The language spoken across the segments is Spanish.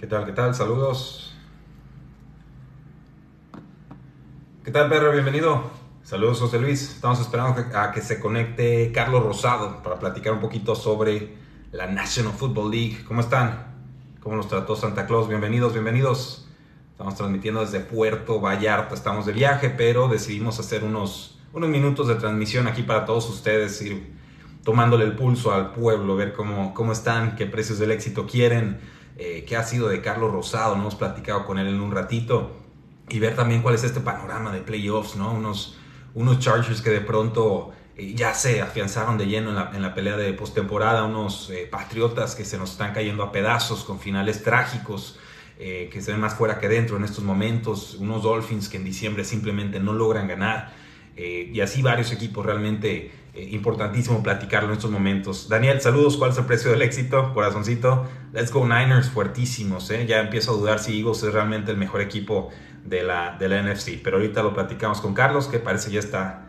¿Qué tal? ¿Qué tal? Saludos. ¿Qué tal, perro? Bienvenido. Saludos, José Luis. Estamos esperando a que se conecte Carlos Rosado para platicar un poquito sobre la National Football League. ¿Cómo están? ¿Cómo nos trató Santa Claus? Bienvenidos, bienvenidos. Estamos transmitiendo desde Puerto Vallarta. Estamos de viaje, pero decidimos hacer unos, unos minutos de transmisión aquí para todos ustedes, ir tomándole el pulso al pueblo, ver cómo, cómo están, qué precios del éxito quieren, eh, qué ha sido de Carlos Rosado. No hemos platicado con él en un ratito y ver también cuál es este panorama de playoffs, ¿no? Unos unos Chargers que de pronto eh, ya se afianzaron de lleno en la, pelea de postemporada, unos eh, Patriotas que se nos están cayendo a pedazos con finales trágicos, eh, que se ven más fuera que dentro en estos momentos, unos Dolphins que en diciembre simplemente no logran ganar, y así varios equipos realmente importantísimo platicarlo en estos momentos. Daniel, saludos, ¿cuál es el precio del éxito? Corazoncito, let's go Niners, fuertísimos, ya empiezo a dudar si Eagles es realmente el mejor equipo de la, de la NFC. Pero ahorita lo platicamos con Carlos, que parece ya está.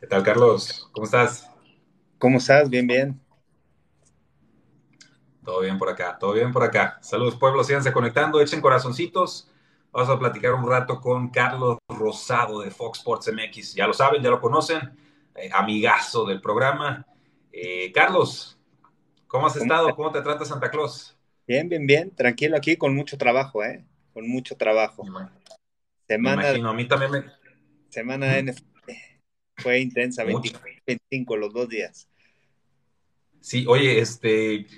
¿Qué tal, Carlos? ¿Cómo estás? ¿Cómo estás? Bien, bien. Todo bien por acá, todo bien por acá. Saludos, pueblo, síganse conectando, echen corazoncitos. Vamos a platicar un rato con Carlos Rosado de Fox Sports MX. Ya lo saben, ya lo conocen, eh, amigazo del programa. Eh, Carlos, ¿Cómo has estado? ¿Cómo te trata Santa Claus? Bien, bien, bien. Tranquilo aquí, con mucho trabajo, ¿eh? Con mucho trabajo. Semana. Me imagino, a mí también me. Semana de NFL. Fue intensa, 25, los dos días. Sí, oye, este.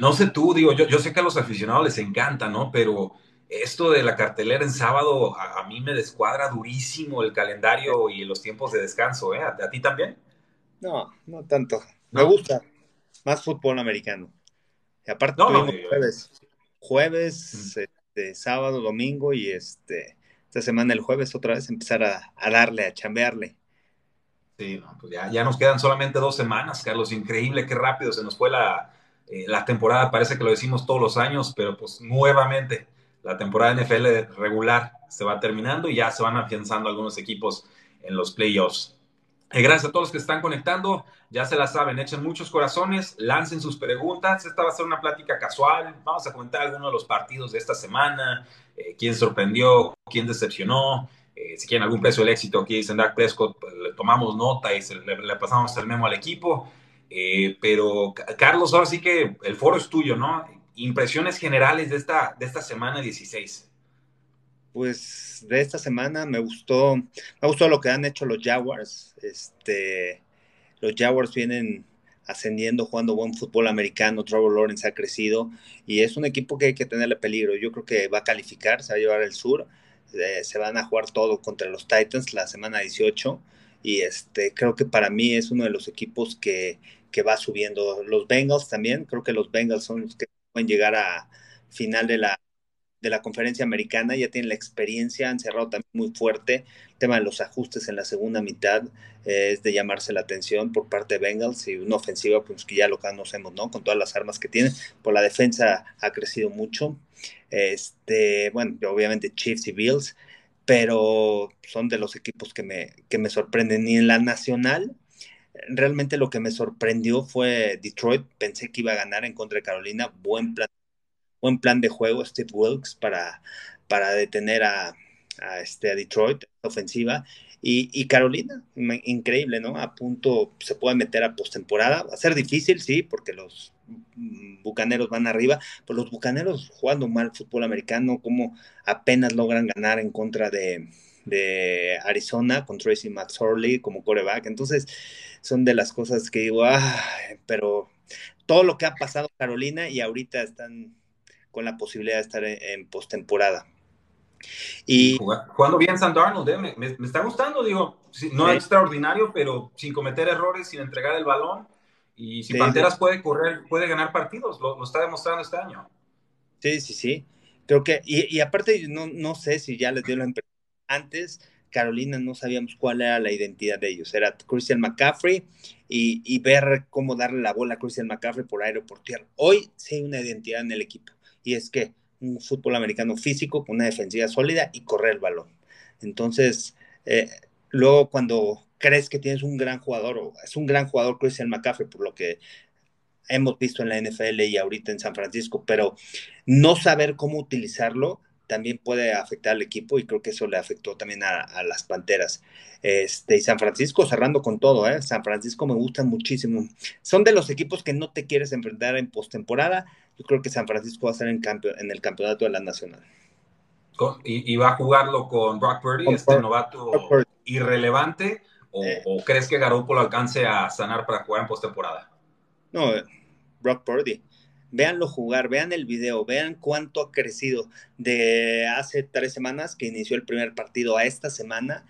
No sé tú, digo, yo, yo sé que a los aficionados les encanta, ¿no? Pero esto de la cartelera en sábado a, mí me descuadra durísimo el calendario y los tiempos de descanso, ¿eh? ¿A, ti también? No, no tanto. Me gusta, más fútbol americano. Y aparte tuvimos jueves, jueves, este, sábado, domingo y este esta semana el jueves otra vez empezar a, darle, a chambearle. Sí, pues ya, nos quedan solamente dos semanas, Carlos. Increíble, qué rápido se nos fue la, eh, la temporada. Parece que lo decimos todos los años, pero pues nuevamente la temporada NFL regular se va terminando y ya se van afianzando algunos equipos en los playoffs. Eh, gracias a todos los que están conectando. Ya se la saben, echen muchos corazones, lancen sus preguntas. Esta va a ser una plática casual. Vamos a comentar algunos de los partidos de esta semana, eh, quién sorprendió, quién decepcionó. Eh, si quieren algún precio del éxito, aquí dicen Dak Prescott, pues, le tomamos nota y le, pasamos el memo al equipo. pero Carlos, ahora sí que el foro es tuyo, ¿no? Impresiones generales de esta, de esta semana 16 pues de esta semana me gustó, me gustó lo que han hecho los Jaguars. Este, los Jaguars vienen ascendiendo, jugando buen fútbol americano. Trevor Lawrence ha crecido y es un equipo que hay que tenerle peligro. Yo creo que va a calificar, se va a llevar el sur. Eh, se van a jugar todo contra los Titans la semana 18 y este creo que para mí es uno de los equipos que, que va subiendo. Los Bengals también, creo que los Bengals son los que pueden llegar a final de la de la conferencia americana, ya tienen la experiencia, han cerrado también muy fuerte. El tema de los ajustes en la segunda mitad eh, es de llamarse la atención por parte de Bengals y una ofensiva, pues que ya lo conocemos, ¿no? Con todas las armas que tienen. Por la defensa ha crecido mucho. Este, bueno, obviamente Chiefs y Bills, pero son de los equipos que me, que me sorprenden. Y en la nacional, realmente lo que me sorprendió fue Detroit. Pensé que iba a ganar en contra de Carolina. Buen plan buen plan de juego Steve Wilkes para, para detener a, este, a Detroit, ofensiva. Y, Carolina, increíble, ¿no? A punto se puede meter a postemporada. Va a ser difícil, sí, porque los bucaneros van arriba, pero los bucaneros jugando mal fútbol americano, como apenas logran ganar en contra de, de Arizona con Tracy McSorley como coreback. Entonces, son de las cosas que digo, ah, pero todo lo que ha pasado Carolina y ahorita están con la posibilidad de estar en, postemporada. Y jugando bien San Darnold, ¿eh? me, está gustando, digo, no es extraordinario, pero sin cometer errores, sin entregar el balón. Y si Panteras puede correr, puede ganar partidos, lo, está demostrando este año. Sí, sí, sí. Creo que, y, aparte, no, no sé si ya les dio la impresión. Antes, Carolina no sabíamos cuál era la identidad de ellos. Era Christian McCaffrey y, ver cómo darle la bola a Christian McCaffrey por aire o por tierra. Hoy sí hay una identidad en el equipo y es que un fútbol americano físico con una defensiva sólida y correr el balón. Entonces, eh, luego cuando crees que tienes un gran jugador, o es un gran jugador Christian McCaffrey, por lo que hemos visto en la NFL y ahorita en San Francisco, pero no saber cómo utilizarlo también puede afectar al equipo y creo que eso le afectó también a, las Panteras. Este, y San Francisco cerrando con todo, ¿eh? San Francisco me gusta muchísimo. Son de los equipos que no te quieres enfrentar en postemporada. Yo creo que San Francisco va a ser en, en el campeonato de la Nacional. ¿Y, va a jugarlo con Brock Purdy, este novato irrelevante? O, eh. ¿O, crees que Garoppolo alcance a sanar para jugar en postemporada? No, Brock Purdy. Véanlo jugar, vean el video, vean cuánto ha crecido de hace tres semanas que inició el primer partido a esta semana.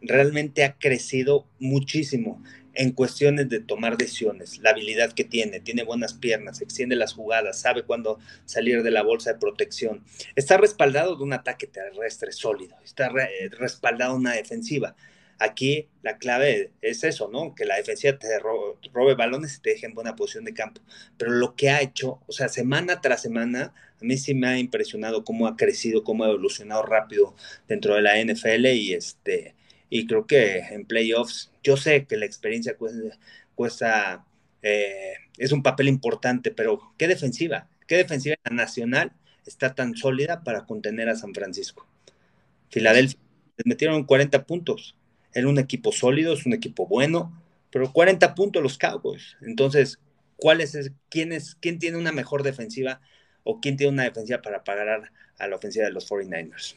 Realmente ha crecido muchísimo en cuestiones de tomar decisiones, la habilidad que tiene, tiene buenas piernas, extiende las jugadas, sabe cuándo salir de la bolsa de protección. Está respaldado de un ataque terrestre sólido, está respaldado de una defensiva. Aquí la clave es eso, ¿no? Que la defensiva te robe, balones y te deje en buena posición de campo. Pero lo que ha hecho, o sea, semana tras semana, a mí sí me ha impresionado cómo ha crecido, cómo ha evolucionado rápido dentro de la NFL y este y creo que en playoffs, yo sé que la experiencia cuesta, eh, es un papel importante, pero qué defensiva, qué defensiva nacional está tan sólida para contener a San Francisco. Filadelfia les metieron 40 puntos era un equipo sólido, es un equipo bueno, pero 40 puntos los Cowboys. Entonces, ¿cuál es, quién, es, quién tiene una mejor defensiva o quién tiene una defensiva para pagar a la ofensiva de los 49ers?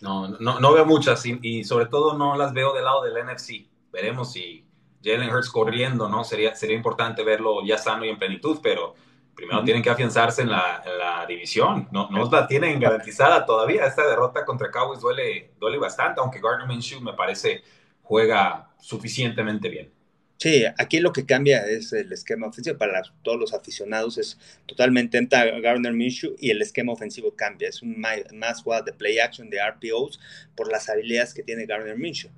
No, no, no veo muchas y, sobre todo no las veo del lado del NFC. Veremos si Jalen Hurts corriendo, ¿no? Sería, sería importante verlo ya sano y en plenitud, pero primero tienen que afianzarse en la, división. No, no la tienen garantizada todavía. Esta derrota contra Cowboys duele, duele bastante, aunque Gardner Minshew me parece juega suficientemente bien. Sí, aquí lo que cambia es el esquema ofensivo para todos los aficionados, es totalmente entra Gardner Minshew y el esquema ofensivo cambia, es un más, jugada de play action, de RPOs, por las habilidades que tiene Gardner Minshew.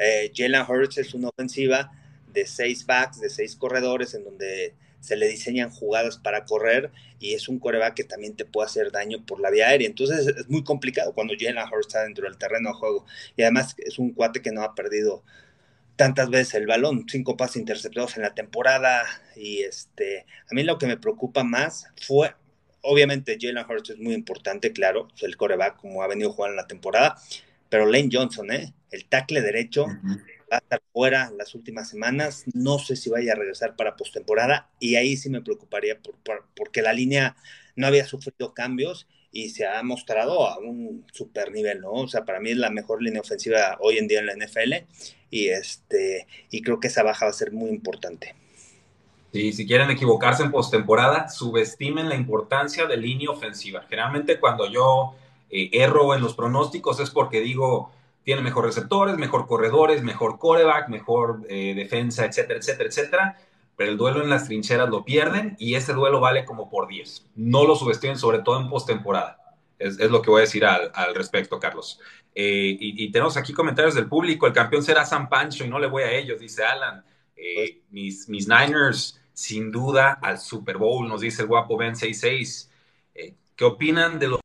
Eh, Jalen Hurts es una ofensiva de seis backs, de seis corredores, en donde se le diseñan jugadas para correr y es un coreback que también te puede hacer daño por la vía aérea. Entonces es muy complicado cuando Jalen Hurts está dentro del terreno de juego. Y además es un cuate que no ha perdido tantas veces el balón, cinco pases interceptados en la temporada. Y este, a mí lo que me preocupa más fue, obviamente Jalen Hurts es muy importante, claro, el coreback como ha venido jugando en la temporada, pero Lane Johnson, ¿eh? el tackle derecho va a estar fuera las últimas semanas. No sé si vaya a regresar para postemporada y ahí sí me preocuparía por, porque la línea no había sufrido cambios y se ha mostrado a un super nivel, ¿no? O sea, para mí es la mejor línea ofensiva hoy en día en la NFL y este y creo que esa baja va a ser muy importante. Sí, si quieren equivocarse en postemporada, subestimen la importancia de línea ofensiva. Generalmente cuando yo eh, erro en los pronósticos es porque digo, tiene mejor receptores, mejor corredores, mejor coreback, mejor eh, defensa, etcétera, etcétera, etcétera. Pero el duelo en las trincheras lo pierden y ese duelo vale como por 10. No lo subestimen, sobre todo en postemporada. Es, es, lo que voy a decir al, al respecto, Carlos. Eh, y, tenemos aquí comentarios del público. El campeón será San Pancho y no le voy a ellos, dice Alan. Eh, mis, mis Niners, sin duda, al Super Bowl, nos dice el guapo Ben 66. ¿Qué opinan de los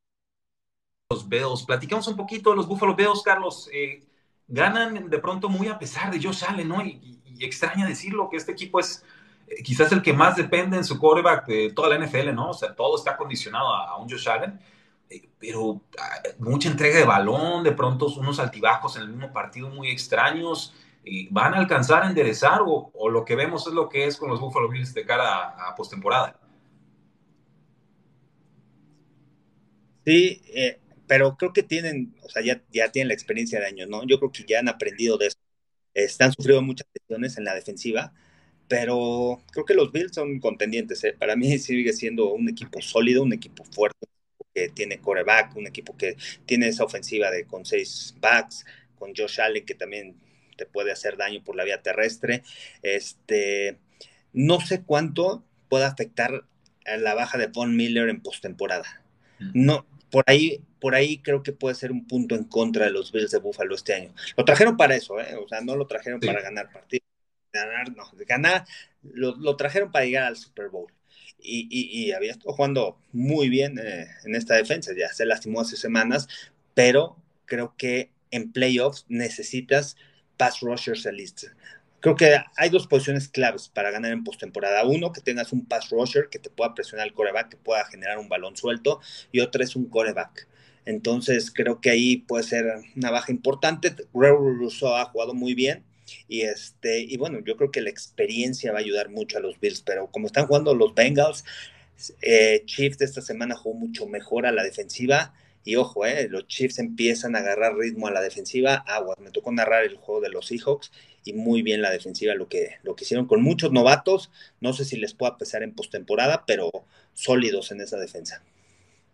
los Bills. Platicamos un poquito de los Buffalo Bills, Carlos. Eh, ganan de pronto muy a pesar de Josh Allen, ¿no? Y, extraña decirlo, que este equipo es eh, quizás el que más depende en su quarterback de toda la NFL, ¿no? O sea, todo está condicionado a, un Josh Allen. Eh, pero ah, mucha entrega de balón, de pronto unos altibajos en el mismo partido muy extraños. ¿Van a alcanzar a enderezar o, lo que vemos es lo que es con los Buffalo Bills de cara a, a postemporada? Sí, eh, pero creo que tienen, o sea, ya, ya tienen la experiencia de años, ¿no? Yo creo que ya han aprendido de eso. Están sufriendo muchas lesiones en la defensiva, pero creo que los Bills son contendientes, ¿eh? Para mí sigue siendo un equipo sólido, un equipo fuerte, que tiene coreback, un equipo que tiene esa ofensiva de con seis backs, con Josh Allen que también te puede hacer daño por la vía terrestre. Este, no sé cuánto puede afectar a la baja de Von Miller en postemporada. Mm. No, por ahí, por ahí creo que puede ser un punto en contra de los Bills de Buffalo este año. Lo trajeron para eso, ¿eh? o sea, no lo trajeron para ganar partidos, ganar, no, ganar, lo, trajeron para llegar al Super Bowl. Y, había estado jugando muy bien eh, en esta defensa, ya se lastimó hace semanas, pero creo que en playoffs necesitas pass rushers elite. Creo que hay dos posiciones claves para ganar en postemporada. Uno, que tengas un pass rusher que te pueda presionar el coreback, que pueda generar un balón suelto, y otra es un coreback. Entonces, creo que ahí puede ser una baja importante. Gregory ha jugado muy bien. Y este, y bueno, yo creo que la experiencia va a ayudar mucho a los Bills, pero como están jugando los Bengals, eh, Chiefs esta semana jugó mucho mejor a la defensiva. Y ojo, eh, los Chiefs empiezan a agarrar ritmo a la defensiva. Agua, me tocó narrar el juego de los Seahawks y muy bien la defensiva lo que, lo que hicieron con muchos novatos. No sé si les pueda pesar en postemporada, pero sólidos en esa defensa.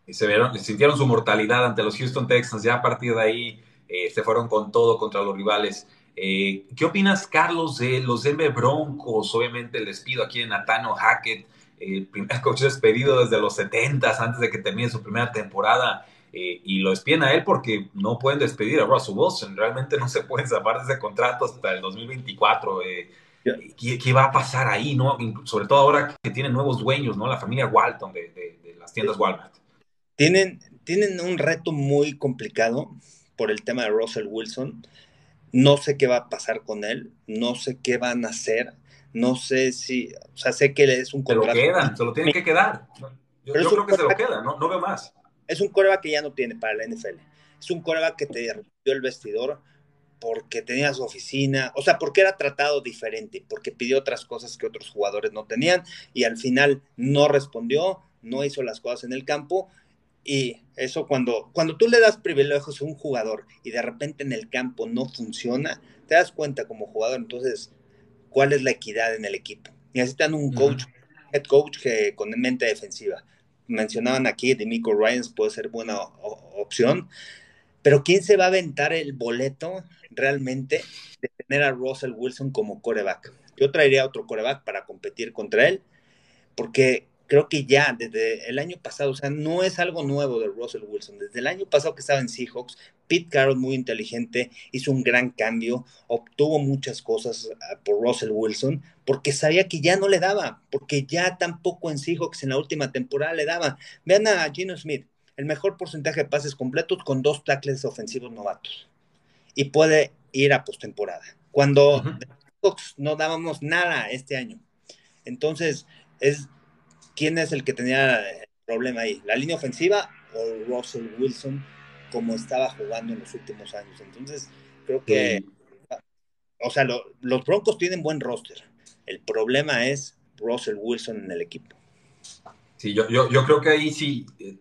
Y se vieron, sintieron su mortalidad ante los Houston Texans. Ya a partir de ahí eh, se fueron con todo contra los rivales. Eh, ¿Qué opinas, Carlos, de los Denver Broncos? Obviamente el despido aquí de Nathaniel Hackett, el primer coach despedido desde los 70 antes de que termine su primera temporada. Eh, y lo despiden a él porque no pueden despedir a Russell Wilson. Realmente no se pueden zafar de ese contrato hasta el 2024. Eh, ¿qué, va a pasar ahí? no Sobre todo ahora que tienen nuevos dueños, ¿no? La familia Walton de, las tiendas Walmart. Tienen, tienen un reto muy complicado por el tema de Russell Wilson. No sé qué va a pasar con él, no sé qué van a hacer, no sé si, o sea, sé que es un contrato. Se lo quedan, se lo tienen que quedar. Yo, creo que se lo queda, no, no veo más. Es un coreback que ya no tiene para la NFL. Es un coreback que te rompió el vestidor porque tenía su oficina, o sea, porque era tratado diferente, porque pidió otras cosas que otros jugadores no tenían y al final no respondió, no hizo las cosas en el campo y eso cuando, cuando tú le das privilegios a un jugador y de repente en el campo no funciona, te das cuenta como jugador, entonces, ¿cuál es la equidad en el equipo? Necesitan un coach, head coach que con mente defensiva mencionaban aquí, de Miko Ryans puede ser buena opción, pero ¿quién se va a aventar el boleto realmente de tener a Russell Wilson como coreback? Yo traería otro coreback para competir contra él, porque creo que ya desde el año pasado, o sea, no es algo nuevo de Russell Wilson. Desde el año pasado que estaba en Seahawks, Pete Carroll, muy inteligente, hizo un gran cambio, obtuvo muchas cosas ah, por Russell Wilson, porque sabía que ya no le daba, porque ya tampoco en Seahawks en la última temporada le daba. Vean a Gino Smith, el mejor porcentaje de pases completos con dos tackles ofensivos novatos. Y puede ir a postemporada. Cuando Seahawks no dábamos nada este año. Entonces, es ¿quién es el que tenía el problema ahí? ¿La línea ofensiva o Russell Wilson como estaba jugando en los últimos años? Entonces, creo que, o sea, los Broncos tienen buen roster. El problema es Russell Wilson en el equipo. Sí, yo, yo, yo creo que ahí sí, eh,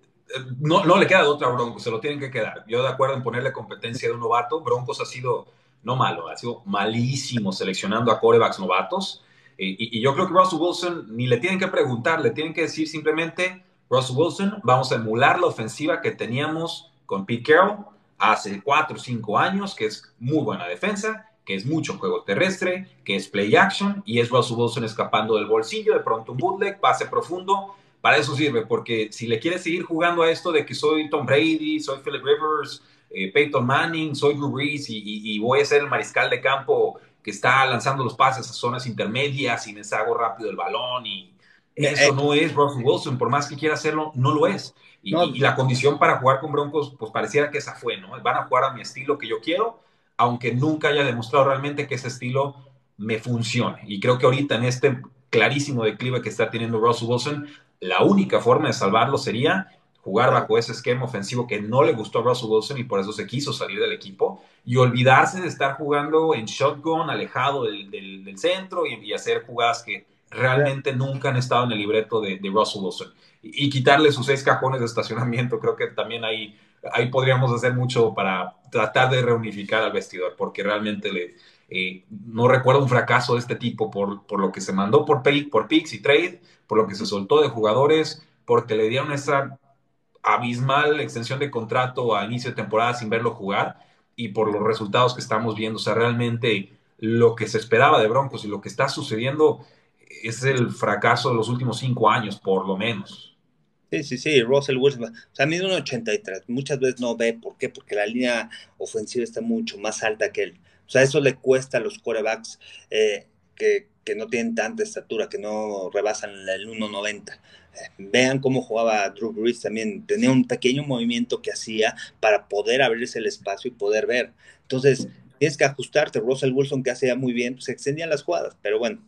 no, no le queda de otra Broncos, se lo tienen que quedar. Yo de acuerdo en ponerle competencia de un novato, Broncos ha sido, no malo, ha sido malísimo seleccionando a corebacks novatos. Y, yo creo que Russell Wilson ni le tienen que preguntar, le tienen que decir simplemente, Russell Wilson, vamos a emular la ofensiva que teníamos con Pete Carroll hace cuatro o cinco años, que es muy buena defensa, que es mucho juego terrestre, que es play action, y es Russell Wilson escapando del bolsillo, de pronto un bootleg, pase profundo, para eso sirve, porque si le quieres seguir jugando a esto de que soy Tom Brady, soy Philip Rivers, eh, Peyton Manning, soy Drew Brees y, voy a ser el mariscal de campo que está lanzando los pases a zonas intermedias y me deshago rápido el balón y eso no es Russell Wilson, por más que quiera hacerlo, no lo es. Y, la condición para jugar con Broncos, pues pareciera que esa fue, ¿no? Van a jugar a mi estilo que yo quiero, aunque nunca haya demostrado realmente que ese estilo me funcione. Y creo que ahorita en este clarísimo declive que está teniendo Russell Wilson, la única forma de salvarlo sería jugar bajo ese esquema ofensivo que no le gustó a Russell Wilson y por eso se quiso salir del equipo y olvidarse de estar jugando en shotgun, alejado del, centro y, hacer jugadas que realmente nunca han estado en el libreto de, Russell Wilson. Y, quitarle sus seis cajones de estacionamiento, creo que también ahí, ahí podríamos hacer mucho para tratar de reunificar al vestidor, porque realmente le, eh, no recuerdo un fracaso de este tipo por, por lo que se mandó por, por picks y trade, por lo que se soltó de jugadores, porque le dieron esa abismal extensión de contrato a inicio de temporada sin verlo jugar y por los resultados que estamos viendo. O sea, realmente lo que se esperaba de Broncos y lo que está sucediendo es el fracaso de los últimos cinco años, por lo menos. Sí, sí, sí, Russell Wilson, o sea, mide un 83, muchas veces no ve, ¿por qué? Porque la línea ofensiva está mucho más alta que él. O sea, eso le cuesta a los quarterbacks eh, que, que, no tienen tanta estatura, que no rebasan el 1.90 vean cómo jugaba Drew Brees también, tenía un pequeño movimiento que hacía para poder abrirse el espacio y poder ver. Entonces, tienes que ajustarte. Russell Wilson, que hacía muy bien, pues, se extendían las jugadas. Pero bueno,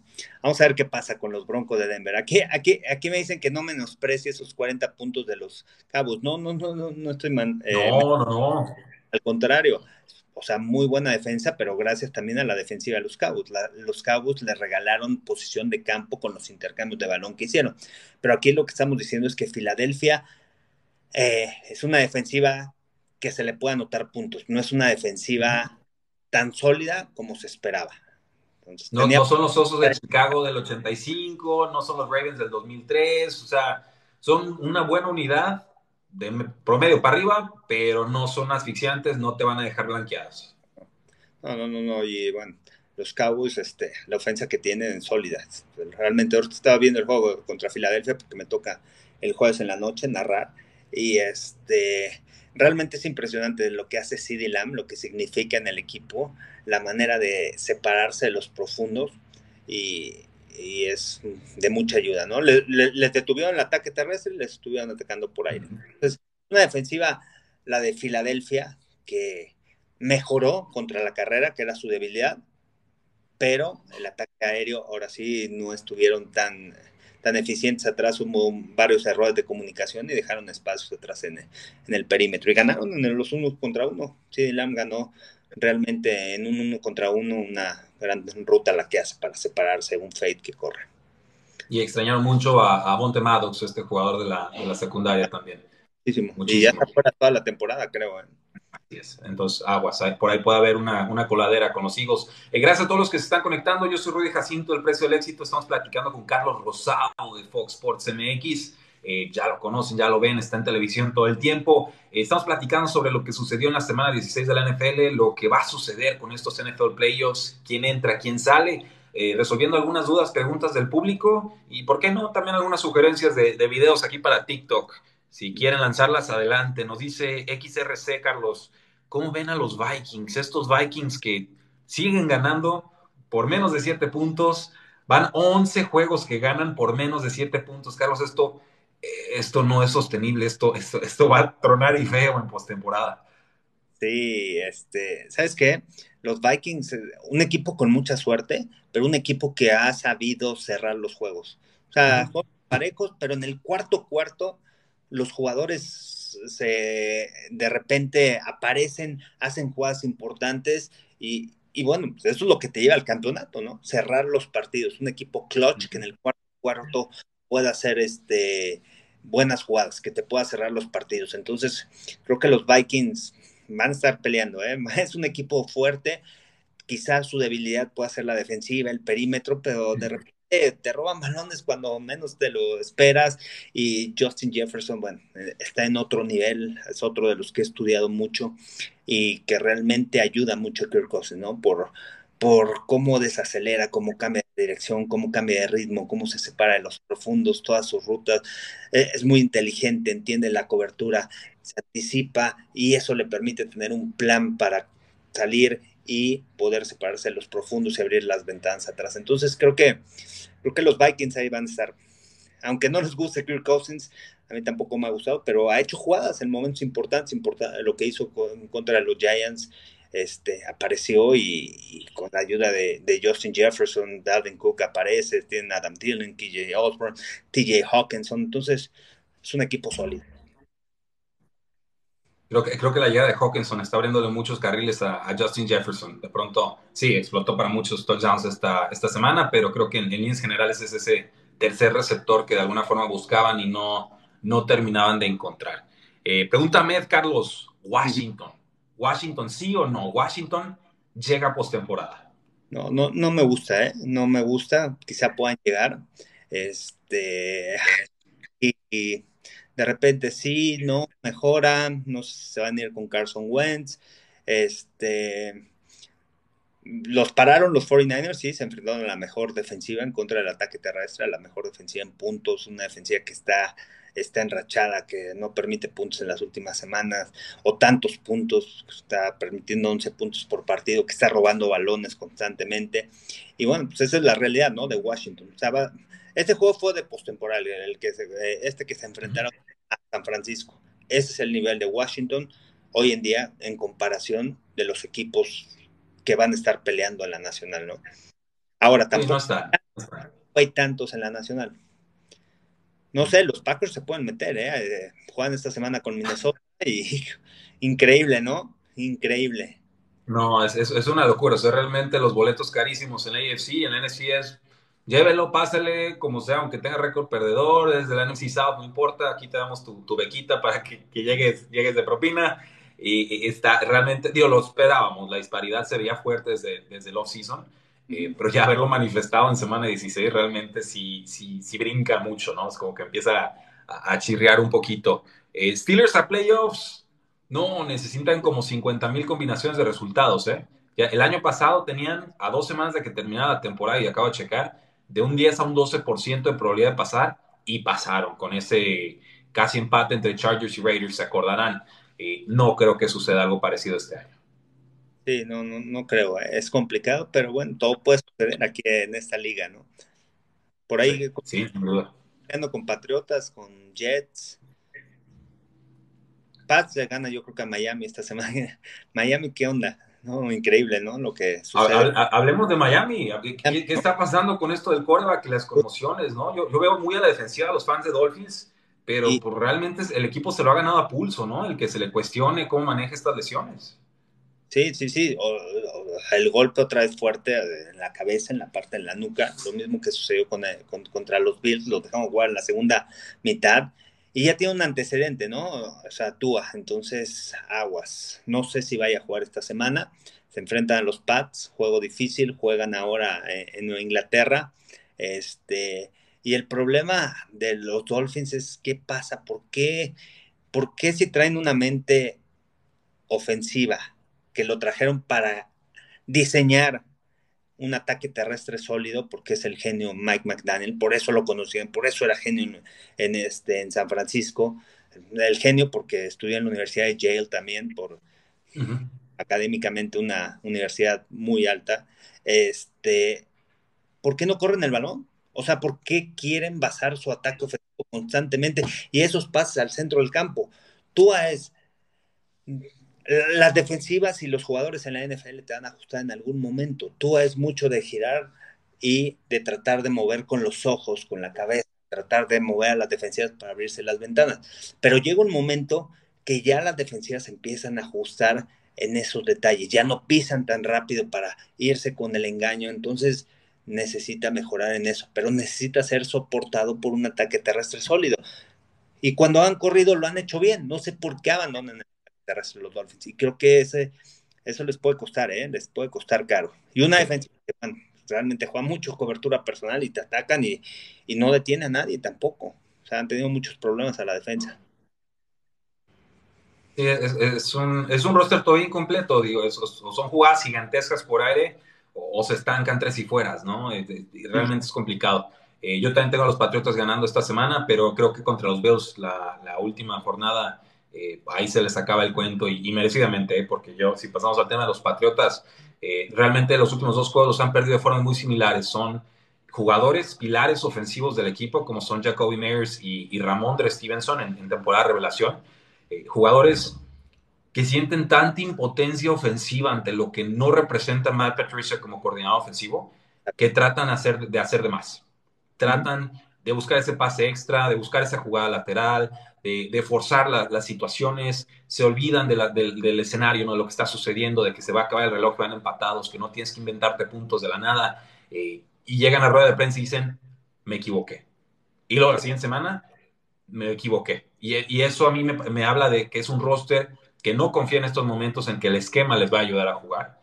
vamos a ver qué pasa con los Broncos de Denver. Aquí, aquí, aquí me dicen que no menosprecie esos 40 puntos de los Cabos. No, no, no, no, no estoy mal. Eh, no, no, no. Al contrario. O sea, muy buena defensa, pero gracias también a la defensiva de los Cabos. los Cabos le regalaron posición de campo con los intercambios de balón que hicieron. Pero aquí lo que estamos diciendo es que Filadelfia eh, es una defensiva que se le puede anotar puntos. No es una defensiva tan sólida como se esperaba. no, no, son los Osos de Chicago del 85, no son los Ravens del 2003, o sea, son una buena unidad de promedio para arriba, pero no son asfixiantes, no te van a dejar blanqueados. No, no, no, no, y bueno, los Cowboys, este, la ofensa que tienen sólida. Realmente ahorita estaba viendo el juego contra Filadelfia porque me toca el jueves en la noche narrar y este realmente es impresionante lo que hace CD Lamb, lo que significa en el equipo, la manera de separarse de los profundos y, es de mucha ayuda, ¿no? Les detuvieron el ataque terrestre y les estuvieron atacando por aire. Entonces, una defensiva, la de Filadelfia, que mejoró contra la carrera, que era su debilidad, pero el ataque aéreo ahora sí no estuvieron tan tan eficientes atrás, hubo varios errores de comunicación y dejaron espacios atrás en, el perímetro. Y ganaron en los unos contra uno. Sí, Lam ganó realmente en un uno contra uno una gran ruta la que hace para separarse un fade que corre. Y extrañaron mucho a, a Monte Maddox, este jugador de la, de la secundaria también. Muchísimo. Y ya está fuera toda la temporada, creo. ¿eh? Entonces, aguas, por ahí puede haber una, coladera con los higos. Eh, gracias a todos los que se están conectando. Yo soy Rudy Jacinto, el precio del éxito. Estamos platicando con Carlos Rosado de Fox Sports MX. Eh, ya lo conocen, ya lo ven, está en televisión todo el tiempo. Eh, estamos platicando sobre lo que sucedió en la semana 16 de la NFL, lo que va a suceder con estos NFL Playoffs, quién entra, quién sale. resolviendo algunas dudas, preguntas del público y, ¿por qué no? También algunas sugerencias de, de videos aquí para TikTok. Si quieren lanzarlas, adelante. Nos dice XRC, Carlos, ¿cómo ven a los Vikings? Estos Vikings que siguen ganando por menos de 7 puntos. Van 11 juegos que ganan por menos de 7 puntos. Carlos, esto, esto no es sostenible. Esto, esto, esto va a tronar y feo en postemporada. Sí, este, ¿sabes qué? Los Vikings, un equipo con mucha suerte, pero un equipo que ha sabido cerrar los juegos. O sea, parejos, pero en el cuarto cuarto los jugadores se, de repente aparecen, hacen jugadas importantes y, bueno, pues eso es lo que te lleva al campeonato, ¿no? Cerrar los partidos, un equipo clutch que en el cuarto cuarto pueda hacer este buenas jugadas, que te pueda cerrar los partidos. Entonces, creo que los Vikings van a estar peleando, ¿eh? Es un equipo fuerte, quizás su debilidad pueda ser la defensiva, el perímetro, pero de repente te roban balones cuando menos te lo esperas y Justin Jefferson, bueno, eh, está en otro nivel, es otro de los que he estudiado mucho y que realmente ayuda mucho a Kirk Cousins, ¿no? Por, por cómo desacelera, cómo cambia de dirección, cómo cambia de ritmo, cómo se separa de los profundos, todas sus rutas. Eh, es muy inteligente, entiende la cobertura, se anticipa y eso le permite tener un plan para salir y poder separarse de los profundos y abrir las ventanas atrás. Entonces creo que creo que los Vikings ahí van a estar. Aunque no les guste Kirk Cousins, a mí tampoco me ha gustado, pero ha hecho jugadas en momentos importantes, lo que hizo contra los Giants, este, apareció y, con la ayuda de, Justin Jefferson, Dalvin Cook aparece, tienen Adam Thielen, TJ Osborne, TJ Hawkinson, entonces es un equipo sólido. Creo que, creo que la llegada de Hawkinson está abriéndole muchos carriles a, Justin Jefferson. De pronto, sí, explotó para muchos touchdowns esta, esta semana, pero creo que en, líneas generales es ese tercer receptor que de alguna forma buscaban y no, no terminaban de encontrar. Eh, pregúntame, Carlos, Washington. ¿Washington sí o no? ¿Washington llega postemporada? No, no, no me gusta, ¿eh? No me gusta. Quizá puedan llegar. Este. y de repente sí, no, mejoran, no se van a ir con Carson Wentz, este, los pararon los 49ers, sí, se enfrentaron a la mejor defensiva en contra del ataque terrestre, a la mejor defensiva en puntos, una defensiva que está, está enrachada, que no permite puntos en las últimas semanas, o tantos puntos, está permitiendo 11 puntos por partido, que está robando balones constantemente. Y bueno, pues esa es la realidad, ¿no? De Washington. O sea, este juego fue de postemporal, el que eh, este que se enfrentaron a San Francisco. Ese es el nivel de Washington hoy en día en comparación de los equipos que van a estar peleando en la nacional, ¿no? Ahora tampoco está, hay tantos en la nacional. No sé, los Packers se pueden meter, ¿eh? eh juegan esta semana con Minnesota y increíble, ¿no? Increíble. No, es, es, una locura. O sea, realmente los boletos carísimos en la AFC, en la NFC es llévelo, pásale, como sea, aunque tenga récord perdedor, desde la NFC South, no importa, aquí te damos tu, bequita para que, llegues, llegues de propina. Y, está realmente, digo, lo esperábamos, la disparidad se veía fuerte desde, desde el off-season, eh, pero ya haberlo manifestado en semana 16 realmente sí, sí, sí brinca mucho, ¿no? Es como que empieza a, a chirriar un poquito. Eh, Steelers a playoffs, no, necesitan como 50 mil combinaciones de resultados, ¿eh? Ya, el año pasado tenían a dos semanas de que terminara la temporada y acabo de checar, de un 10 a un 12% de probabilidad de pasar y pasaron con ese casi empate entre Chargers y Raiders, se acordarán. Eh, no creo que suceda algo parecido este año. Sí, no, no, no creo. Eh, es complicado, pero bueno, todo puede suceder aquí en esta liga, ¿no? Por ahí. Sí, sin duda. Con Patriotas, con Jets. Pats le gana, yo creo que a Miami esta semana. Miami, ¿qué onda? No, increíble, ¿no? Lo que sucede. Hablemos de Miami. ¿Qué, está pasando con esto del y las conmociones, no? Yo, veo muy a la defensiva a los fans de Dolphins, pero pues, realmente el equipo se lo ha ganado a pulso, ¿no? El que se le cuestione cómo maneja estas lesiones. Sí, sí, sí. el golpe otra vez fuerte en la cabeza, en la parte de la nuca. Lo mismo que sucedió con, eh, contra los Bills, lo dejamos jugar en la segunda mitad. Y ya tiene un antecedente, ¿no? O sea, Tua. Entonces, aguas. No sé si vaya a jugar esta semana. Se enfrentan a los Pats, juego difícil, juegan ahora eh, en Nueva Inglaterra. Este, y el problema de los Dolphins es qué pasa, por qué, por qué si traen una mente ofensiva, que lo trajeron para diseñar un ataque terrestre sólido porque es el genio Mike McDaniel, por eso lo conocían, por eso era genio en, este, en San Francisco, el genio porque estudió en la Universidad de Yale también, por académicamente una universidad muy alta. Este, ¿Por qué no corren el balón? O sea, ¿por qué quieren basar su ataque ofensivo constantemente y esos pases al centro del campo? Tú es las defensivas y los jugadores en la NFL te van a ajustar en algún momento. Tú es mucho de girar y de tratar de mover con los ojos, con la cabeza, tratar de mover a las defensivas para abrirse las ventanas. Pero llega un momento que ya las defensivas empiezan a ajustar en esos detalles, ya no pisan tan rápido para irse con el engaño, entonces necesita mejorar en eso, pero necesita ser soportado por un ataque terrestre sólido. Y cuando han corrido lo han hecho bien, no sé por qué abandonan terrestre los Dolphins. Y creo que ese, eso les puede costar, ¿eh? les puede costar caro. Y una defensa que realmente juega mucho cobertura personal y te atacan y, y no detiene a nadie tampoco. O sea, han tenido muchos problemas a la defensa. Sí, es, es, un, es un roster todo incompleto, digo, o son jugadas gigantescas por aire o, se estancan tres y fueras, ¿no? realmente es complicado. Eh, yo también tengo a los Patriotas ganando esta semana, pero creo que contra los Bills la, la última jornada eh, ahí se les acaba el cuento y, merecidamente, eh, porque yo, si pasamos al tema de los Patriotas, eh, realmente los últimos dos juegos han perdido de formas muy similares. Son jugadores pilares ofensivos del equipo, como son Jacoby Meyers y, y Ramón de Stevenson en, temporada revelación. jugadores que sienten tanta impotencia ofensiva ante lo que no representa Matt Patricia como coordinador ofensivo, que tratan hacer, de hacer de más. Tratan de buscar ese pase extra, de buscar esa jugada lateral, de, forzar las situaciones, se olvidan del, escenario, ¿no? de lo que está sucediendo, de que se va a acabar el reloj, van empatados, que no tienes que inventarte puntos de la nada, eh, y llegan a rueda de prensa y dicen, me equivoqué. Y luego la siguiente semana, me equivoqué. Y, eso a mí me, habla de que es un roster que no confía en estos momentos en que el esquema les va a ayudar a jugar,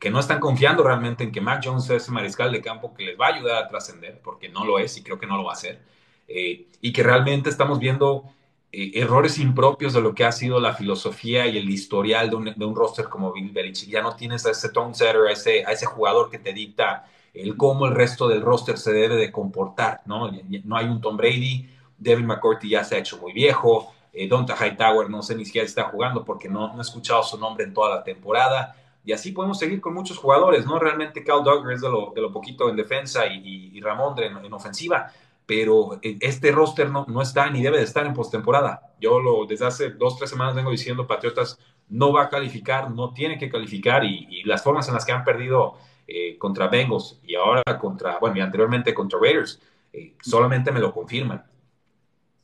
que no están confiando realmente en que Mac Jones es ese mariscal de campo que les va a ayudar a trascender, porque no lo es y creo que no lo va a hacer, eh, y que realmente estamos viendo eh, errores impropios de lo que ha sido la filosofía y el historial de un, de un roster como Bill Belichick. Ya no tienes a ese tone setter, a ese, a ese jugador que te dicta el cómo el resto del roster se debe de comportar, ¿no? No hay un Tom Brady, Devin McCourty ya se ha hecho muy viejo, eh, Donta Hightower no sé ni siquiera si está jugando porque no, no he escuchado su nombre en toda la temporada. Y así podemos seguir con muchos jugadores, ¿no? Realmente Cal Duggar es de lo, de lo poquito en defensa y, y, Ramón en, en ofensiva pero eh, este roster no, no está ni debe de estar en postemporada. Yo lo, desde hace dos, tres semanas vengo diciendo, Patriotas no va a calificar, no tiene que calificar y, las formas en las que han perdido eh, contra Bengals y ahora contra, bueno, y anteriormente contra Raiders, eh, solamente me lo confirman.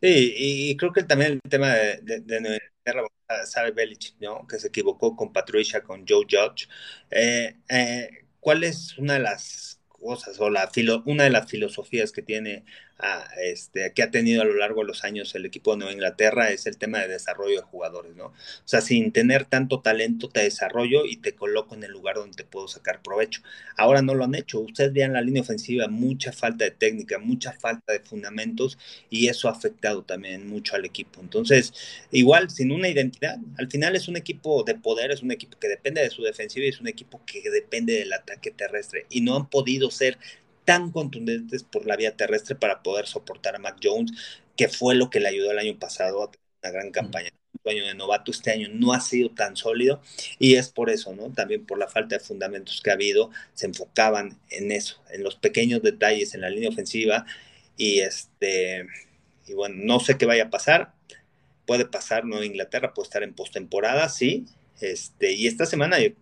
Sí, y, creo que también el tema de, de, sabe Belichick, ¿no? Que se equivocó con Patricia, con Joe Judge. Eh, ¿Cuál es una de las cosas o la filo, una de las filosofías que tiene este, que ha tenido a lo largo de los años el equipo de Nueva Inglaterra es el tema de desarrollo de jugadores, ¿no? O sea, sin tener tanto talento te desarrollo y te coloco en el lugar donde te puedo sacar provecho. Ahora no lo han hecho. Ustedes vean la línea ofensiva, mucha falta de técnica, mucha falta de fundamentos y eso ha afectado también mucho al equipo. Entonces, igual, sin una identidad, al final es un equipo de poder, es un equipo que depende de su defensiva y es un equipo que depende del ataque terrestre y no han podido ser tan contundentes por la vía terrestre para poder soportar a Mac Jones, que fue lo que le ayudó el año pasado a tener una gran campaña. Un año de novato este año no ha sido tan sólido y es por eso, ¿no? También por la falta de fundamentos que ha habido, se enfocaban en eso, en los pequeños detalles en la línea ofensiva y este y bueno, no sé qué vaya a pasar. Puede pasar Nueva Inglaterra, puede estar en postemporada, sí. Este, y esta semana eh,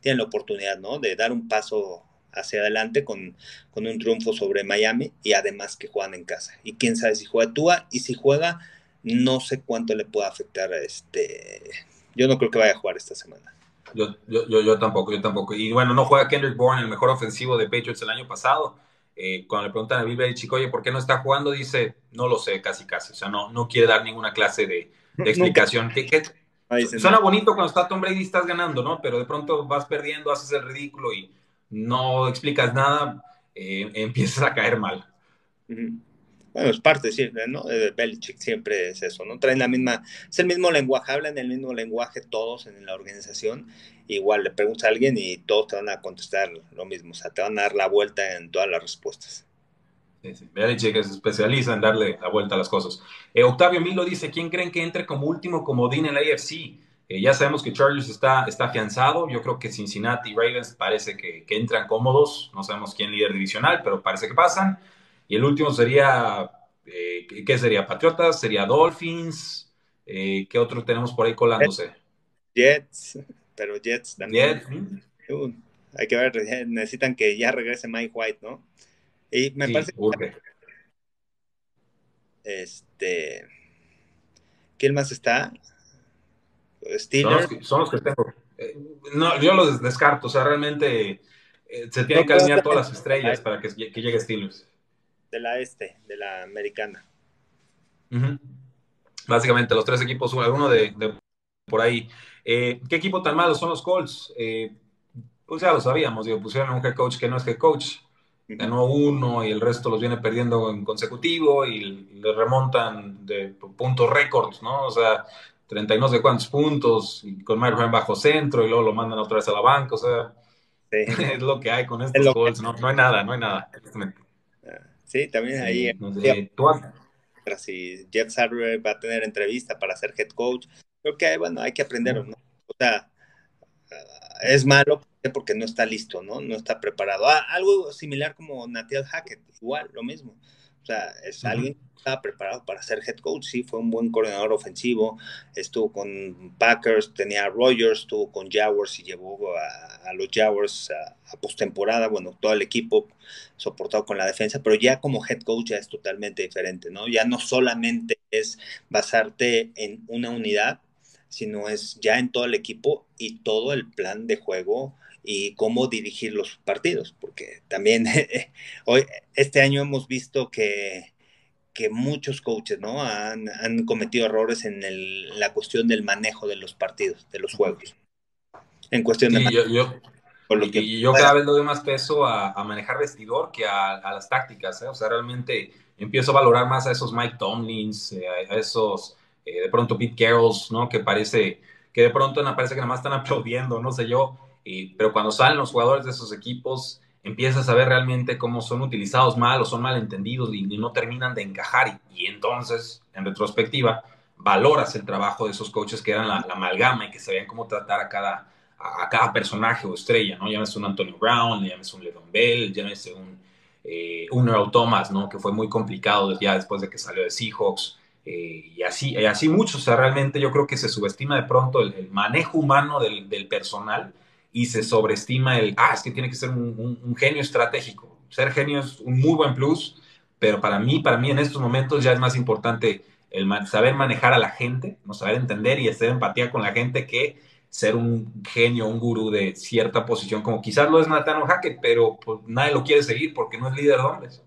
tienen la oportunidad, ¿no? De dar un paso hacia adelante con, con, un triunfo sobre Miami y además que juegan en casa. Y quién sabe si juega Tua y si juega, no sé cuánto le pueda afectar a este. Yo no creo que vaya a jugar esta semana. Yo, yo, yo, tampoco, yo tampoco. Y bueno, no juega Kendrick Bourne, el mejor ofensivo de Patriots el año pasado. Eh, cuando le preguntan a Bill chico oye, ¿por qué no está jugando? Dice, no lo sé, casi, casi. O sea, no, no quiere dar ninguna clase de, explicación. suena bonito cuando está Tom Brady y estás ganando, ¿no? Pero de pronto vas perdiendo, haces el ridículo y no explicas nada, eh, empiezas a caer mal. Bueno, es parte siempre, ¿no? Belichick siempre es eso, ¿no? Traen la misma, es el mismo lenguaje, hablan el mismo lenguaje todos en la organización. Igual le preguntas a alguien y todos te van a contestar lo mismo, o sea, te van a dar la vuelta en todas las respuestas. Sí, sí. Belichick se especializa en darle la vuelta a las cosas. Eh, Octavio Milo dice, ¿quién creen que entre como último comodín en la AFC? Eh, ya sabemos que Chargers está, está afianzado. Yo creo que Cincinnati y Ravens parece que, entran cómodos. No sabemos quién líder divisional, pero parece que pasan. Y el último sería, eh, ¿qué sería? Patriotas, sería Dolphins. Eh, ¿Qué otro tenemos por ahí colándose? Jets, pero Jets también. Uh, hay que ver, necesitan que ya regrese Mike White, ¿no? Y me parece que... Este... ¿Quién más está? Son los, que, tengo. Eh, no, yo los descarto. O sea, realmente eh, se tienen que alinear todas las estrellas para que, llegue Steelers. De la este, de la americana. Básicamente, los tres equipos, uno de, por ahí. Eh, ¿Qué equipo tan malo son los Colts? pues ya lo sabíamos, digo, pusieron a un head coach que no es head coach. Ganó uno y el resto los viene perdiendo en consecutivo y le remontan de puntos récords, ¿no? O sea, 30 y no sé cuántos puntos, y con Mike bajo centro, y luego lo mandan otra vez a la banca, o sea, es lo que hay con estos goals, no, no, hay nada, no hay nada. Sí, también ahí. si Jeff Sarver va a tener entrevista para ser head coach, creo que bueno, hay que aprender, ¿no? O sea, es malo porque no está listo, ¿no? No está preparado. Ah, algo similar como Nathaniel Hackett, igual, lo mismo. O sea, es alguien que estaba preparado para ser head coach, sí, fue un buen coordinador ofensivo, estuvo con Packers, tenía a Rogers, estuvo con Jaguars y llevó a, los Jaguars a, postemporada, bueno, todo el equipo soportado con la defensa, pero ya como head coach ya es totalmente diferente, ¿no? Ya no solamente es basarte en una unidad, sino es ya en todo el equipo y todo el plan de juego y cómo dirigir los partidos, porque también hoy, este año hemos visto que, que muchos coaches ¿no? han, han cometido errores en el, la cuestión del manejo de los partidos, de los juegos. En cuestión de... Yo, yo, y yo cada vez doy más peso a, manejar vestidor que a, las tácticas. ¿eh? O sea, realmente empiezo a valorar más a esos Mike Tomlins, eh, a esos eh, de pronto Pete Carrolls, ¿no? Que parece que de pronto parece que nada más están aplaudiendo, no sé yo pero cuando salen los jugadores de esos equipos, empiezas a ver realmente cómo son utilizados mal o son mal entendidos y, no terminan de encajar. Y, entonces, en retrospectiva, valoras el trabajo de esos coaches que eran la, amalgama y que sabían cómo tratar a cada, a, cada personaje o estrella, ¿no? Llámese un Antonio Brown, llámese un Le'Veon Bell, llámese un, eh, un Earl Thomas, ¿no? Que fue muy complicado ya después de que salió de Seahawks. Eh, y así, así mucho, o sea, realmente yo creo que se subestima de pronto el, manejo humano del, personal y se sobreestima el, ah, es que tiene que ser un, un, genio estratégico. Ser genio es un muy buen plus, pero para mí, para mí en estos momentos ya es más importante el saber manejar a la gente, no saber entender y hacer empatía con la gente que ser un genio, un gurú de cierta posición, como quizás lo es Nathaniel Hackett, pero pues, nadie lo quiere seguir porque no es líder de hombres.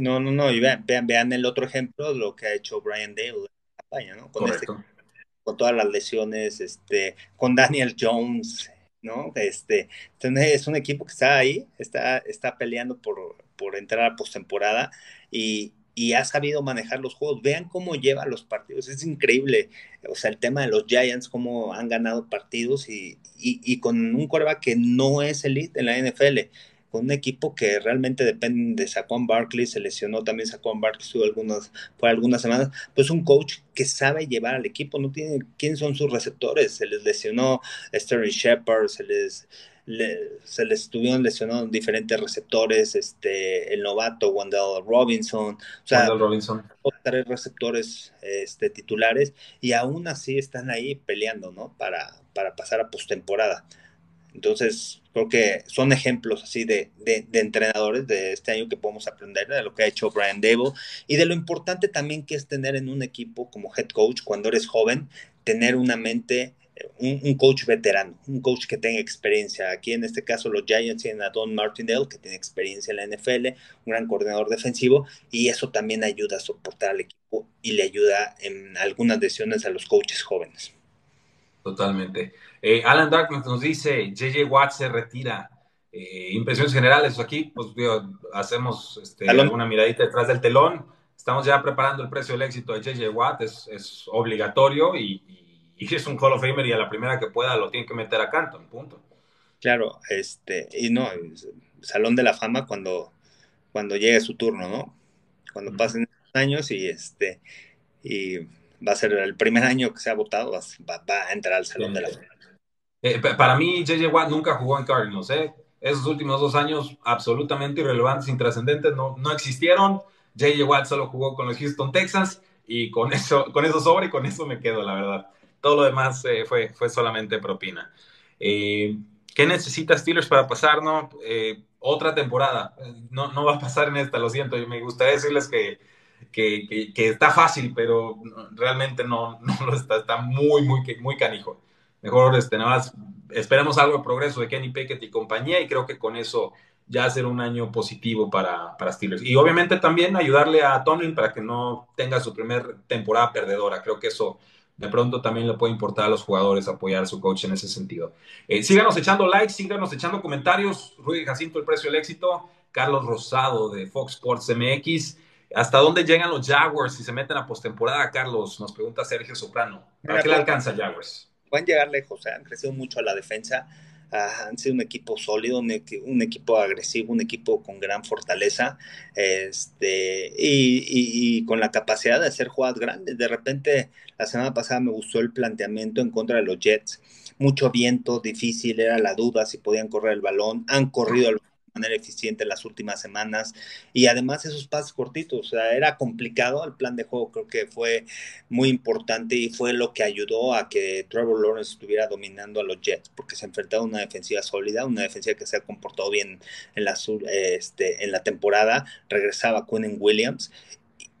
No, no, no, y vean, vean, el otro ejemplo, lo que ha hecho Brian Dale en la campaña, ¿no? Con, este, con todas las lesiones, este, con Daniel Jones, ¿no? Este, es un equipo que está ahí, está, está peleando por, por entrar a postemporada y, y ha sabido manejar los juegos. Vean cómo lleva los partidos, es increíble. O sea, el tema de los Giants, cómo han ganado partidos y, y, con un coreback que no es elite en la NFL, con un equipo que realmente depende de Saquon Barkley, se lesionó también Saquon Barkley, estuvo algunas, por algunas semanas, pues un coach que sabe llevar al equipo, no tiene quiénes son sus receptores, se les lesionó Sterling Shepard, se les se les estuvieron lesionando diferentes receptores, este, el novato Wendell Robinson, o sea, Robinson. tres receptores este, titulares y aún así están ahí peleando, ¿no? Para, para pasar a postemporada. Entonces, creo que son ejemplos así de, de, de, entrenadores de este año que podemos aprender de lo que ha hecho Brian Debo y de lo importante también que es tener en un equipo como head coach cuando eres joven, tener una mente un, coach veterano, un coach que tenga experiencia. Aquí en este caso los Giants tienen a Don Martindale, que tiene experiencia en la NFL, un gran coordinador defensivo, y eso también ayuda a soportar al equipo y le ayuda en algunas decisiones a los coaches jóvenes. Totalmente. Eh, Alan Darkman nos dice, JJ Watt se retira. Eh, impresiones generales, aquí pues hacemos este, alguna miradita detrás del telón. Estamos ya preparando el precio del éxito de JJ Watt, es, es obligatorio y y es un Hall of Famer y a la primera que pueda lo tiene que meter a Canton, punto. Claro, este, y no, Salón de la Fama cuando, cuando llegue su turno, ¿no? Cuando pasen años y este, y va a ser el primer año que se ha votado, va, a entrar al Salón de la Fama. Eh, para mí, J.J. Watt nunca jugó en Cardinals, ¿eh? Esos últimos dos años absolutamente irrelevantes, intrascendentes, no, no existieron. J.J. Watt solo jugó con los Houston Texans y con eso, con eso sobre y con eso me quedo, la verdad. Todo lo demás eh, fue, fue solamente propina. Eh, ¿Qué necesita Steelers para pasar? No? Eh, otra temporada. No, no va a pasar en esta, lo siento. Me gustaría decirles que, que, está fácil, pero realmente no, lo está. Está muy, muy, canijo. Mejor este, esperemos algo de progreso de Kenny Pickett y compañía y creo que con eso ya será un año positivo para, para Steelers. Y obviamente también ayudarle a Tomlin para que no tenga su primer temporada perdedora. Creo que eso de pronto también le puede importar a los jugadores apoyar a su coach en ese sentido. Eh, síganos echando likes, síganos echando comentarios. Rudy Jacinto, el precio del éxito. Carlos Rosado de Fox Sports MX. ¿Hasta dónde llegan los Jaguars si se meten a postemporada, Carlos? Nos pregunta Sergio Soprano. ¿Para qué le pues, alcanza Jaguars? Pueden llegar lejos, ¿eh? han crecido mucho a la defensa. Ah, han sido un equipo sólido, un, equipo agresivo, un equipo con gran fortaleza este, y, con la capacidad de hacer jugadas grandes. De repente, la semana pasada me gustó el planteamiento en contra de los Jets. Mucho viento, difícil, era la duda si podían correr el balón. Han corrido el manera eficiente en las últimas semanas y además esos pases cortitos, o sea, era complicado, el plan de juego creo que fue muy importante y fue lo que ayudó a que Trevor Lawrence estuviera dominando a los Jets, porque se enfrentaba a una defensiva sólida, una defensiva que se ha comportado bien en la, este, en la temporada, regresaba Quinn Williams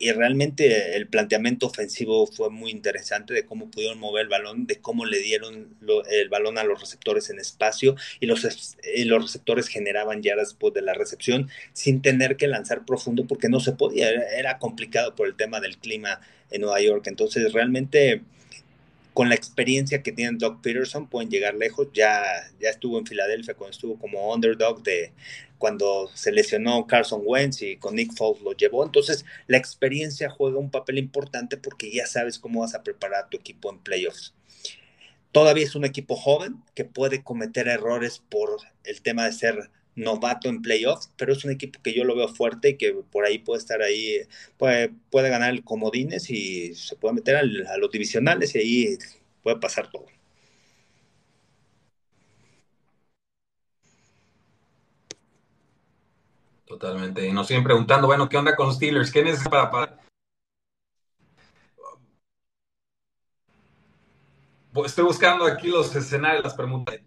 y realmente el planteamiento ofensivo fue muy interesante de cómo pudieron mover el balón, de cómo le dieron el balón a los receptores en espacio y los, los receptores generaban ya después de la recepción sin tener que lanzar profundo porque no se podía, era, complicado por el tema del clima en Nueva York. Entonces realmente con la experiencia que tiene Doug Peterson pueden llegar lejos. Ya, ya estuvo en Filadelfia cuando estuvo como underdog de cuando se lesionó Carson Wentz y con Nick Foles lo llevó. Entonces, la experiencia juega un papel importante porque ya sabes cómo vas a preparar a tu equipo en playoffs. Todavía es un equipo joven que puede cometer errores por el tema de ser novato en playoffs, pero es un equipo que yo lo veo fuerte y que por ahí puede estar ahí, puede, puede ganar el comodines y se puede meter a los divisionales y ahí puede pasar todo. Totalmente. Y nos siguen preguntando, bueno, ¿qué onda con Steelers? ¿Qué necesitan para? Pues, estoy buscando aquí los escenarios, las preguntas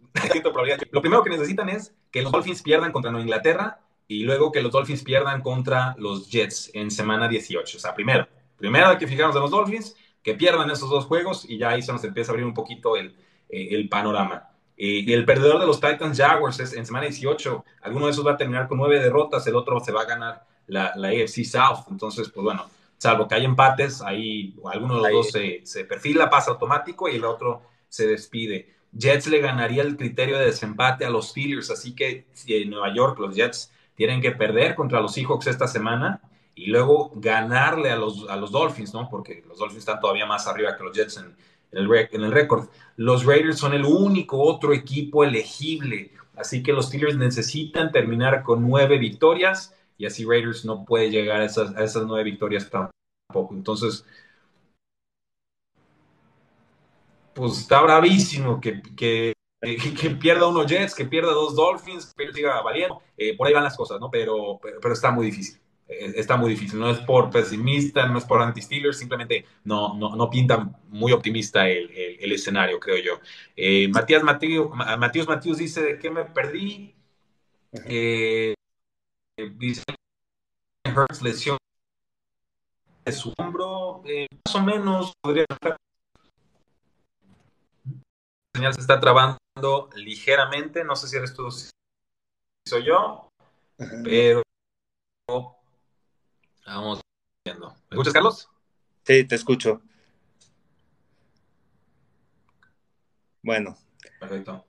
Lo primero que necesitan es que los Dolphins pierdan contra Nueva Inglaterra y luego que los Dolphins pierdan contra los Jets en semana 18. O sea, primero, primero hay que fijarnos en los Dolphins, que pierdan esos dos juegos y ya ahí se nos empieza a abrir un poquito el, eh, el panorama. Eh, y el perdedor de los Titans Jaguars es en semana 18. Alguno de esos va a terminar con nueve derrotas, el otro se va a ganar la, la AFC South. Entonces, pues bueno, salvo que hay empates, ahí alguno de los dos se, se, perfila, pasa automático y el otro se despide. Jets le ganaría el criterio de desempate a los Steelers, así que en Nueva York los Jets tienen que perder contra los Seahawks esta semana y luego ganarle a los, a los Dolphins, ¿no? Porque los Dolphins están todavía más arriba que los Jets en, en el, récord. Los Raiders son el único otro equipo elegible, así que los Steelers necesitan terminar con nueve victorias y así Raiders no puede llegar a esas, a esas nueve victorias tampoco. Entonces, pues está bravísimo que, que, pierda uno Jets, que pierda dos Dolphins, que siga valiendo. Eh, por ahí van las cosas, ¿no? Pero, pero, está muy difícil. Está muy difícil. No es por pesimista, no es por anti-Steelers, simplemente no, no, no pinta muy optimista el, el, el escenario, creo yo. Eh, Matías Matías Matías dice que me perdí. Eh, dice Hurts lesión de su hombro, eh, más o menos podría estar. La señal se está trabando ligeramente, no sé si eres tú, si soy yo, pero vamos viendo. ¿Me escuchas, Carlos? Sí, te escucho. Bueno. Perfecto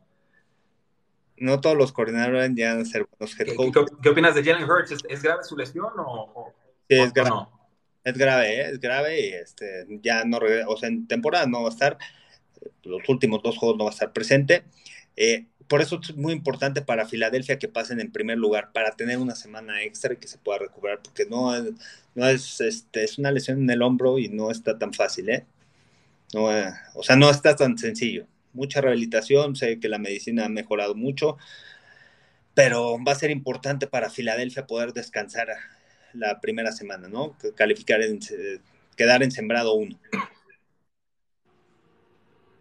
no todos los coordinadores ya van a ser buenos head coaches. ¿Qué, ¿Qué, opinas de Jalen Hurts? ¿Es, ¿Es, grave su lesión o, sí, es grave. No? Es grave, ¿eh? es grave y este, ya no o sea, en temporada no va a estar, los últimos dos juegos no va a estar presente. Eh, por eso es muy importante para Filadelfia que pasen en primer lugar, para tener una semana extra y que se pueda recuperar, porque no, es, este, es una lesión en el hombro y no está tan fácil, ¿eh? No, eh, o sea, no está tan sencillo mucha rehabilitación, sé que la medicina ha mejorado mucho, pero va a ser importante para Filadelfia poder descansar la primera semana, ¿no? Calificar en, quedar en sembrado uno.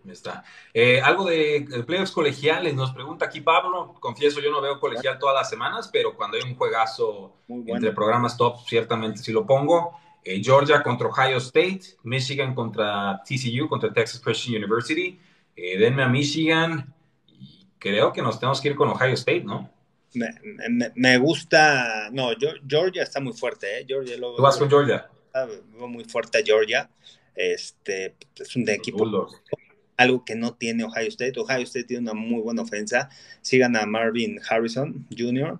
Está. Eh, algo de playoffs colegiales, nos pregunta aquí Pablo. Confieso, yo no veo colegial todas las semanas, pero cuando hay un juegazo bueno. entre programas top, ciertamente sí lo pongo. Eh, Georgia contra Ohio State, Michigan contra TCU, contra Texas Christian University, eh, denme a Michigan y creo que nos tenemos que ir con Ohio State, ¿no? Me, me, me gusta, no, Georgia está muy fuerte, ¿eh? Georgia lo, ¿Tú vas con Georgia? Veo muy fuerte a Georgia, este, es un de equipo, algo que no tiene Ohio State, Ohio State tiene una muy buena ofensa, sigan a Marvin Harrison Jr.,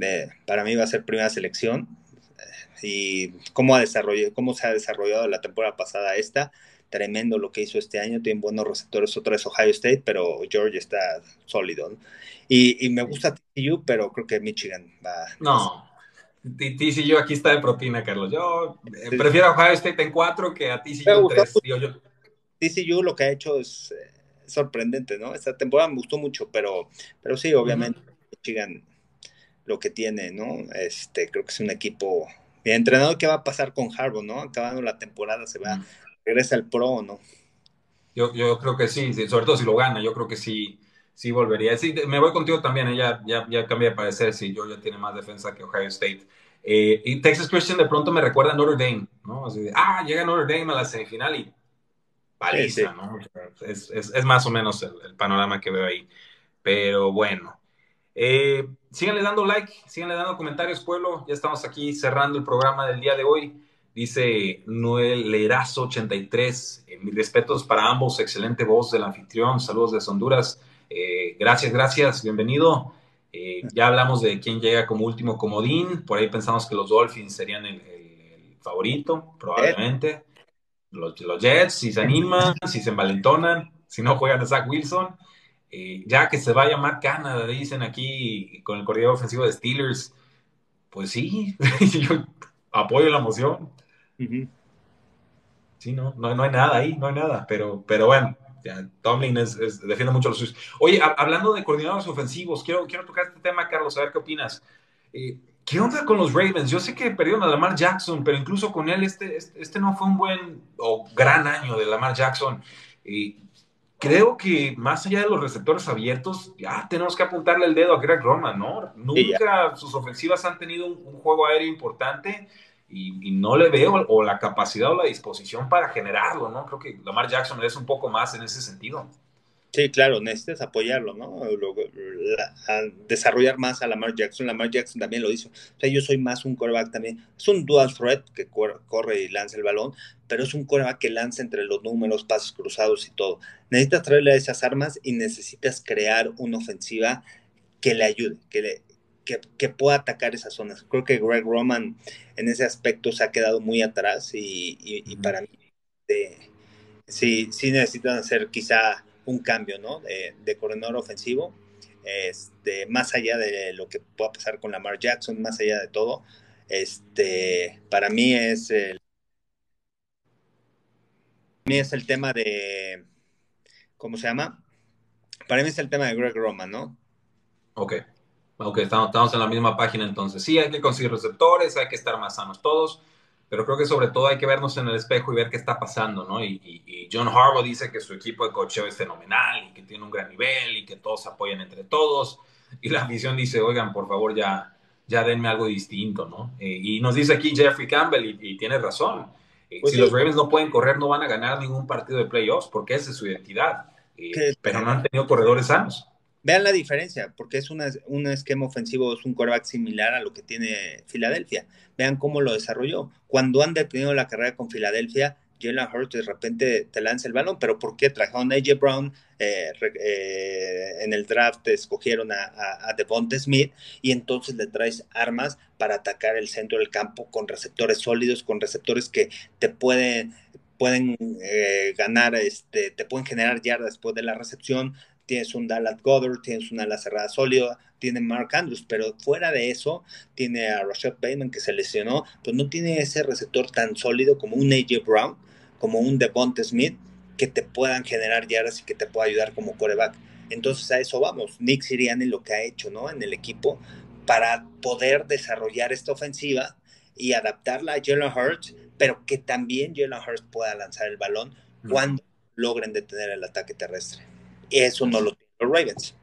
eh, para mí va a ser primera selección, y cómo, ha desarrollado, cómo se ha desarrollado la temporada pasada esta, tremendo lo que hizo este año, tiene buenos receptores, otra vez Ohio State, pero Georgia está sólido. ¿no? Y, y, me gusta TCU, pero creo que Michigan va. No, TCU aquí está de propina, Carlos. Yo sí. prefiero a Ohio State en cuatro que a TCU en tres. Digo yo. TCU lo que ha hecho es eh, sorprendente, ¿no? Esta temporada me gustó mucho, pero, pero sí, obviamente, uh -huh. Michigan lo que tiene, ¿no? Este, creo que es un equipo bien entrenado. ¿Qué va a pasar con Harbaugh, no? Acabando la temporada se va. Uh -huh regresa al pro, ¿no? Yo, yo creo que sí, sí, sobre todo si lo gana, yo creo que sí, sí volvería. Sí, me voy contigo también, ya, ya, ya cambia de parecer, si sí, Georgia tiene más defensa que Ohio State. Eh, y Texas Christian de pronto me recuerda a Notre Dame, ¿no? Así de, ah, llega Notre Dame a la semifinal y paliza, sí, sí. ¿no? Es, es, es, más o menos el, el, panorama que veo ahí. Pero bueno, eh, síganle dando like, síganle dando comentarios, pueblo. Ya estamos aquí cerrando el programa del día de hoy. Dice Noel Lerazo 83, eh, mis respetos para ambos, excelente voz del anfitrión, saludos desde Honduras, eh, gracias, gracias, bienvenido. Eh, ya hablamos de quién llega como último comodín, por ahí pensamos que los Dolphins serían el, el, el favorito, probablemente. Los, los, Jets, si se animan, si se envalentonan, si no juegan a Zach Wilson. Eh, ya que se vaya Matt Canada, dicen aquí con el corredor ofensivo de Steelers, pues sí, yo apoyo la moción. Uh -huh. Sí, no, no, no, hay nada ahí, no hay nada, pero, pero bueno, ya, Tomlin es, es, defiende mucho los suyos. Oye, a, hablando de coordinadores ofensivos, quiero, quiero tocar este tema, Carlos, a ver qué opinas. Eh, ¿Qué onda con los Ravens? Yo sé que perdieron a Lamar Jackson, pero incluso con él este, este, este no fue un buen o gran año de Lamar Jackson. Eh, creo que más allá de los receptores abiertos, ya tenemos que apuntarle el dedo a Greg Roman, ¿no? Nunca sus ofensivas han tenido un, juego aéreo importante y, no le veo o la capacidad o la disposición para generarlo, ¿no? Creo que Lamar Jackson es un poco más en ese sentido. Sí, claro, necesitas apoyarlo, ¿no? desarrollar más a Lamar Jackson. Lamar Jackson también lo hizo. O sea, yo soy más un coreback también. Es un dual threat que corre y lanza el balón, pero es un coreback que lanza entre los números, pasos cruzados y todo. Necesitas traerle esas armas y necesitas crear una ofensiva que le ayude, que, le, que, pueda atacar esas zonas. Creo que Greg Roman en ese aspecto se ha quedado muy atrás y, para mí sí, sí necesitan hacer quizá un cambio, ¿no? De, de coordinador ofensivo, este, más allá de lo que pueda pasar con Lamar Jackson, más allá de todo, este, para mí es el, mí es el tema de, ¿cómo se llama? Para mí es el tema de Greg Roman, ¿no? Ok, ok, estamos en la misma página entonces. Sí, hay que conseguir receptores, hay que estar más sanos todos pero creo que sobre todo hay que vernos en el espejo y ver qué está pasando, ¿no? Y, John Harbaugh dice que su equipo de cocheo es fenomenal y que tiene un gran nivel y que todos apoyan entre todos. Y la afición dice, oigan, por favor, ya, ya denme algo distinto, ¿no? Eh, y nos dice aquí Jeffrey Campbell, y, tiene razón. Eh, pues si los Ravens no pueden correr, no van a ganar ningún partido de playoffs, porque esa es su identidad. Eh, pero no han tenido corredores sanos. Vean la diferencia, porque es un esquema ofensivo, es un quarterback similar a lo que tiene Filadelfia. Vean cómo lo desarrolló. Cuando han detenido la carrera con Filadelfia, Jalen Hurts de repente te lanza el balón, pero ¿por qué trajeron a AJ Brown? Eh, eh, en el draft escogieron a, a, Devonta Smith y entonces le traes armas para atacar el centro del campo con receptores sólidos, con receptores que te pueden pueden eh, ganar, este, te pueden generar yardas después de la recepción, tienes un Dallas Goddard, tienes una ala cerrada sólida, tiene Mark Andrews, pero fuera de eso, tiene a Rashad Bateman que se lesionó, pues no tiene ese receptor tan sólido como un AJ Brown, como un Devonta Smith, que te puedan generar yardas y que te pueda ayudar como coreback. Entonces a eso vamos. Nick Sirianni lo que ha hecho, ¿no? En el equipo para poder desarrollar esta ofensiva y adaptarla a Jalen Hurts, pero que también Jalen Hurts pueda lanzar el balón cuando logren detener el ataque terrestre. Eso no lo tienen los Ravens.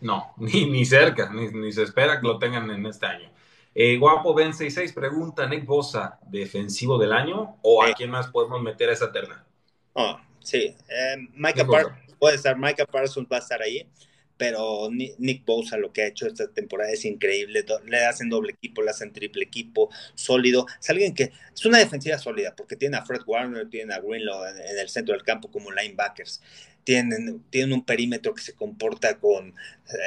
No, ni, ni cerca, ni, se espera que lo tengan en este año. Eh, Guapo Ben 66 pregunta, Nick Bosa, defensivo del año o a quién más podemos meter a esa terna? Oh, sí, eh, Micah Parsons, puede estar, Micah Parsons va a estar ahí, pero Nick Bosa lo que ha hecho esta temporada es increíble, le hacen doble equipo, le hacen triple equipo, sólido, es alguien que es una defensiva sólida porque tiene a Fred Warner, tiene a Greenlaw en el centro del campo como linebackers, tienen, tienen un perímetro que se comporta con,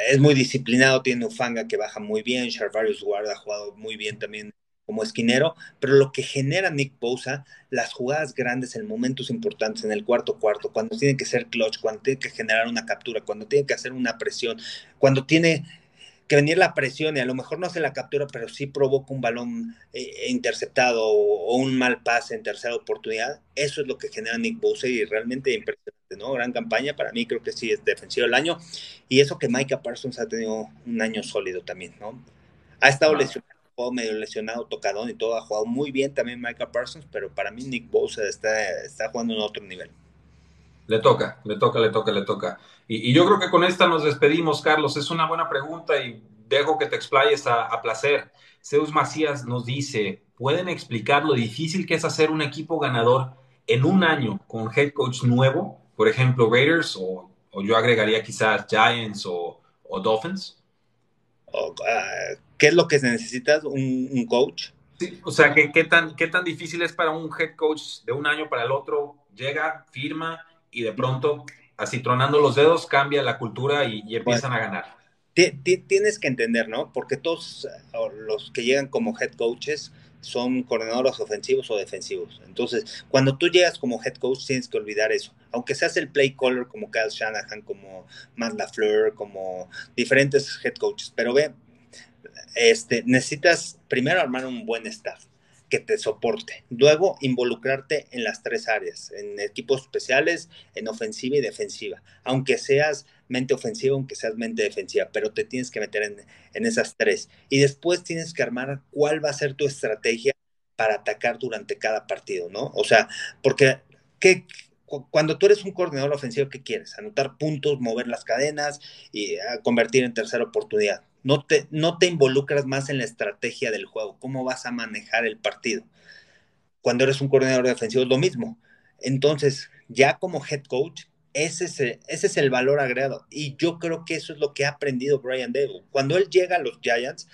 es muy disciplinado, tiene Ufanga que baja muy bien, Charvarius Ward ha jugado muy bien también como esquinero, pero lo que genera Nick Bosa, las jugadas grandes en momentos importantes, en el cuarto cuarto, cuando tiene que ser clutch, cuando tiene que generar una captura, cuando tiene que hacer una presión, cuando tiene que venir la presión y a lo mejor no hace la captura, pero sí provoca un balón eh, interceptado o, un mal pase en tercera oportunidad, eso es lo que genera Nick Bosa y realmente impresionante, ¿no? Gran campaña, para mí creo que sí es defensivo del año y eso que Micah Parsons ha tenido un año sólido también, ¿no? Ha estado lesionado, medio lesionado, tocadón y todo, ha jugado muy bien también Micah Parsons, pero para mí Nick Bosa está, está jugando en otro nivel. Le toca, le toca, le toca, le toca. Y, yo creo que con esta nos despedimos, Carlos. Es una buena pregunta y dejo que te explayes a, placer. Zeus Macías nos dice, ¿pueden explicar lo difícil que es hacer un equipo ganador en un año con head coach nuevo? Por ejemplo, Raiders o, yo agregaría quizás Giants o, Dolphins. Ah, ¿Qué es lo que necesitas? ¿Un, coach? Sí, o sea, ¿qué, ¿qué, tan, ¿qué tan difícil es para un head coach de un año para el otro? Llega, firma y de pronto, así tronando los dedos, cambia la cultura y, empiezan a ganar. Tienes que entender, ¿no? Porque todos los que llegan como head coaches son coordinadores ofensivos o defensivos. Entonces, cuando tú llegas como head coach, tienes que olvidar eso. Aunque seas el play caller como Kyle Shanahan, como Matt LaFleur, como diferentes head coaches. Pero ve, este, necesitas primero armar un buen staff que te soporte. Luego, involucrarte en las tres áreas, en equipos especiales, en ofensiva y defensiva. Aunque seas mente ofensiva, aunque seas mente defensiva, pero te tienes que meter en, esas tres. Y después tienes que armar cuál va a ser tu estrategia para atacar durante cada partido, ¿no? O sea, porque ¿qué, cuando tú eres un coordinador ofensivo, ¿qué quieres? Anotar puntos, mover las cadenas y ah, convertir en tercera oportunidad. No te, no te involucras más en la estrategia del juego, cómo vas a manejar el partido. Cuando eres un coordinador defensivo es lo mismo. Entonces, ya como head coach, ese es, el, ese es el valor agregado. Y yo creo que eso es lo que ha aprendido Brian Dable. Cuando él llega a los Giants,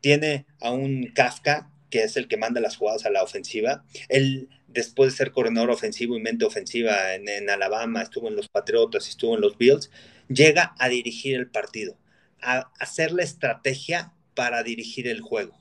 tiene a un Kafka, que es el que manda las jugadas a la ofensiva. Él después de ser coordinador ofensivo y mente ofensiva en, Alabama, estuvo en los Patriotas, estuvo en los Bills, llega a dirigir el partido, a hacer la estrategia para dirigir el juego.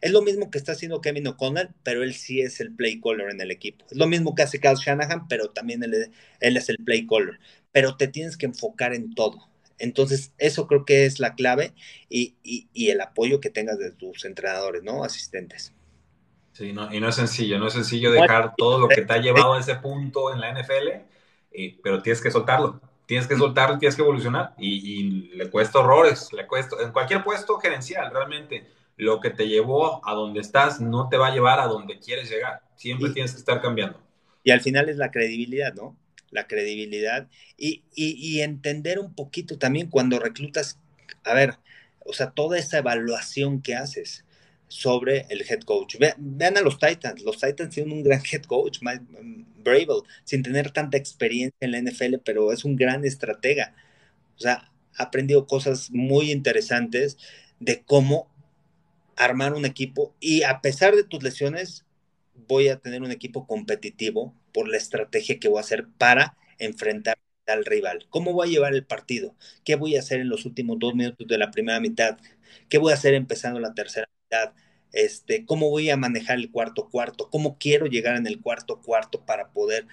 Es lo mismo que está haciendo Kevin O'Connell, pero él sí es el play caller en el equipo. Es lo mismo que hace Kyle Shanahan, pero también él, es el play caller. Pero te tienes que enfocar en todo. Entonces, eso creo que es la clave y, y el apoyo que tengas de tus entrenadores, ¿no? Asistentes. Sí, no, y no es sencillo, no es sencillo dejar todo lo que te ha llevado a ese punto en la NFL, eh, pero tienes que soltarlo, tienes que soltarlo, tienes que evolucionar y, le cuesta horrores, le cuesta, en cualquier puesto gerencial, realmente lo que te llevó a donde estás no te va a llevar a donde quieres llegar, siempre tienes que estar cambiando. Y al final es la credibilidad, ¿no? La credibilidad y, y entender un poquito también cuando reclutas, a ver, o sea, toda esa evaluación que haces sobre el head coach. Vean, a los Titans. Los Titans tienen un gran head coach, Mike Bravel, sin tener tanta experiencia en la NFL, pero es un gran estratega. O sea, ha aprendido cosas muy interesantes de cómo armar un equipo y a pesar de tus lesiones, voy a tener un equipo competitivo por la estrategia que voy a hacer para enfrentar al rival. ¿Cómo voy a llevar el partido? ¿Qué voy a hacer en los últimos dos minutos de la primera mitad? ¿Qué voy a hacer empezando la tercera este, cómo voy a manejar el cuarto cuarto, cómo quiero llegar en el cuarto cuarto para poder,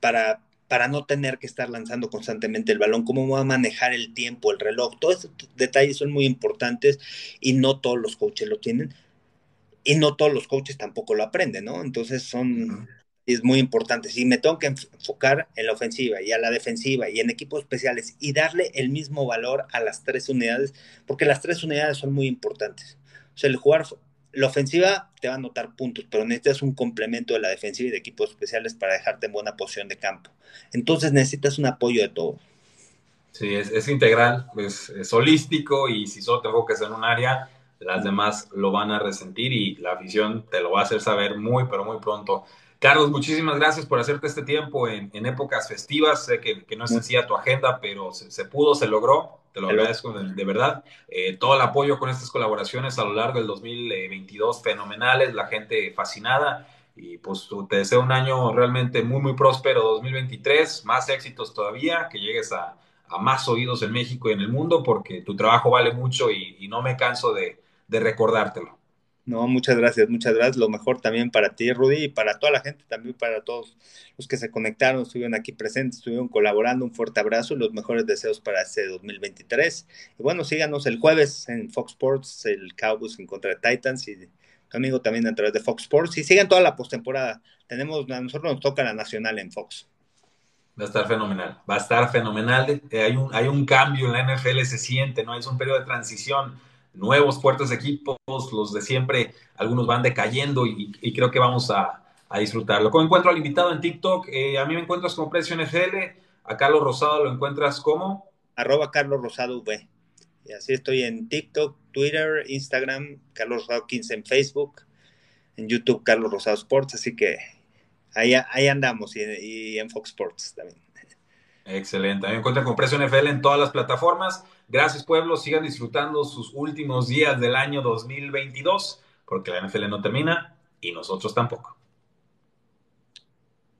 para, para no tener que estar lanzando constantemente el balón, cómo voy a manejar el tiempo, el reloj, todos estos detalles son muy importantes y no todos los coaches lo tienen y no todos los coaches tampoco lo aprenden, ¿no? Entonces son, es muy importante. Si me tengo que enfocar en la ofensiva y a la defensiva y en equipos especiales y darle el mismo valor a las tres unidades, porque las tres unidades son muy importantes. O sea, el jugar la ofensiva te va a anotar puntos, pero necesitas un complemento de la defensiva y de equipos especiales para dejarte en buena posición de campo. Entonces necesitas un apoyo de todo. Sí, es, integral, es, holístico y si solo te enfocas en un área, las demás lo van a resentir y la afición te lo va a hacer saber muy, pero muy pronto. Carlos, muchísimas gracias por hacerte este tiempo en, épocas festivas. Sé que, no es sencilla tu agenda, pero se pudo, se logró te lo agradezco de, verdad. Eh, todo el apoyo con estas colaboraciones a lo largo del 2022, fenomenales, la gente fascinada. Y pues te deseo un año realmente muy, muy próspero 2023, más éxitos todavía, que llegues a, más oídos en México y en el mundo, porque tu trabajo vale mucho y, no me canso de recordártelo. No, muchas gracias, muchas gracias. Lo mejor también para ti, Rudy, y para toda la gente, también para todos los que se conectaron, estuvieron aquí presentes, estuvieron colaborando. Un fuerte abrazo y los mejores deseos para este 2023. Y bueno, síganos el jueves en Fox Sports, el Cowboys en contra de Titans y conmigo también a través de Fox Sports. Y sigan toda la postemporada. Tenemos, a nosotros nos toca la nacional en Fox. Va a estar fenomenal, va a estar fenomenal. Eh, hay, un, hay un cambio en la NFL, se siente, ¿no? Es un periodo de transición nuevos, fuertes equipos, los de siempre, algunos van decayendo y, creo que vamos a, a, disfrutarlo. ¿Cómo encuentro al invitado en TikTok? Eh, a mí me encuentras como Precio NFL, a Carlos Rosado lo encuentras como... Arroba Carlos Rosado V. Y así estoy en TikTok, Twitter, Instagram, Carlos Rosado 15 en Facebook, en YouTube Carlos Rosado Sports, así que ahí, ahí andamos y, y en Fox Sports también. Excelente. me encuentran con Precio NFL en todas las plataformas. Gracias, pueblo. Sigan disfrutando sus últimos días del año 2022, porque la NFL no termina y nosotros tampoco.